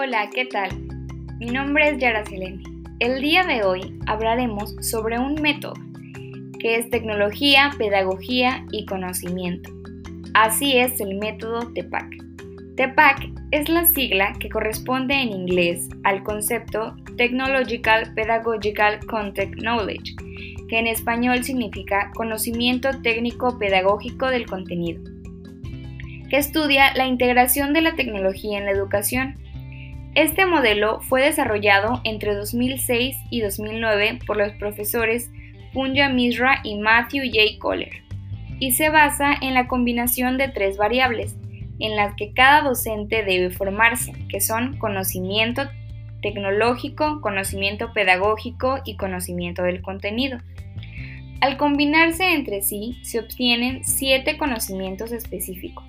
Hola, ¿qué tal? Mi nombre es Yara Selene. El día de hoy hablaremos sobre un método que es tecnología, pedagogía y conocimiento. Así es el método TEPAC. TEPAC es la sigla que corresponde en inglés al concepto Technological Pedagogical Content Knowledge, que en español significa conocimiento técnico pedagógico del contenido, que estudia la integración de la tecnología en la educación. Este modelo fue desarrollado entre 2006 y 2009 por los profesores Punja Misra y Matthew J. Kohler, y se basa en la combinación de tres variables, en las que cada docente debe formarse, que son conocimiento tecnológico, conocimiento pedagógico y conocimiento del contenido. Al combinarse entre sí, se obtienen siete conocimientos específicos.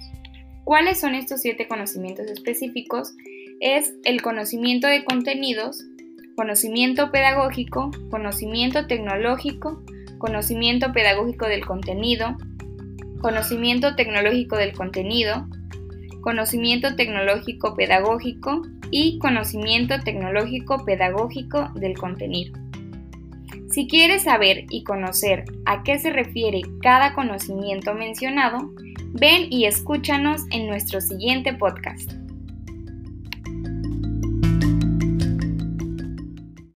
¿Cuáles son estos siete conocimientos específicos? Es el conocimiento de contenidos, conocimiento pedagógico, conocimiento tecnológico, conocimiento pedagógico del contenido, conocimiento tecnológico del contenido, conocimiento tecnológico pedagógico y conocimiento tecnológico pedagógico del contenido. Si quieres saber y conocer a qué se refiere cada conocimiento mencionado, ven y escúchanos en nuestro siguiente podcast.